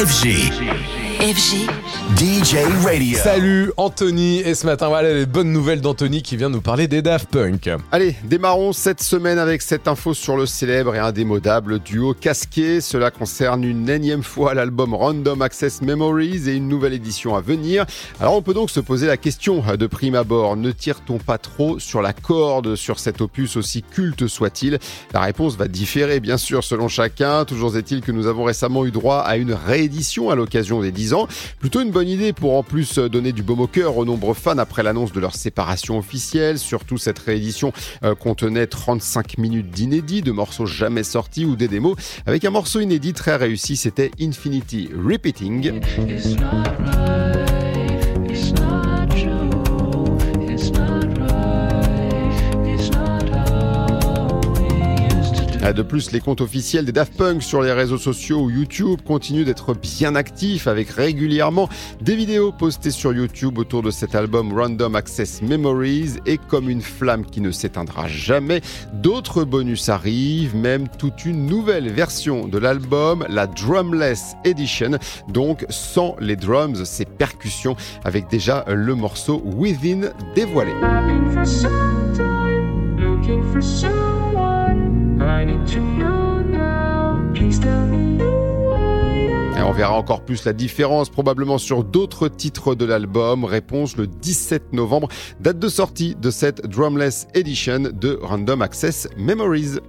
FG. FG. DJ Radio. Salut Anthony et ce matin voilà les bonnes nouvelles d'Anthony qui vient nous parler des Daft Punk. Allez, démarrons cette semaine avec cette info sur le célèbre et indémodable duo casqué. Cela concerne une énième fois l'album Random Access Memories et une nouvelle édition à venir. Alors on peut donc se poser la question de prime abord, ne tire-t-on pas trop sur la corde sur cet opus aussi culte soit-il? La réponse va différer bien sûr selon chacun. Toujours est-il que nous avons récemment eu droit à une réédition à l'occasion des 10 ans. Plutôt une bonne idée pour en plus donner du baume au cœur aux nombreux fans après l'annonce de leur séparation officielle. Surtout cette réédition euh, contenait 35 minutes d'inédits, de morceaux jamais sortis ou des démos. Avec un morceau inédit très réussi, c'était Infinity Repeating. De plus, les comptes officiels des Daft Punk sur les réseaux sociaux ou YouTube continuent d'être bien actifs avec régulièrement des vidéos postées sur YouTube autour de cet album Random Access Memories. Et comme une flamme qui ne s'éteindra jamais, d'autres bonus arrivent, même toute une nouvelle version de l'album, la Drumless Edition, donc sans les drums, ces percussions avec déjà le morceau Within dévoilé. Et on verra encore plus la différence probablement sur d'autres titres de l'album. Réponse le 17 novembre, date de sortie de cette Drumless Edition de Random Access Memories.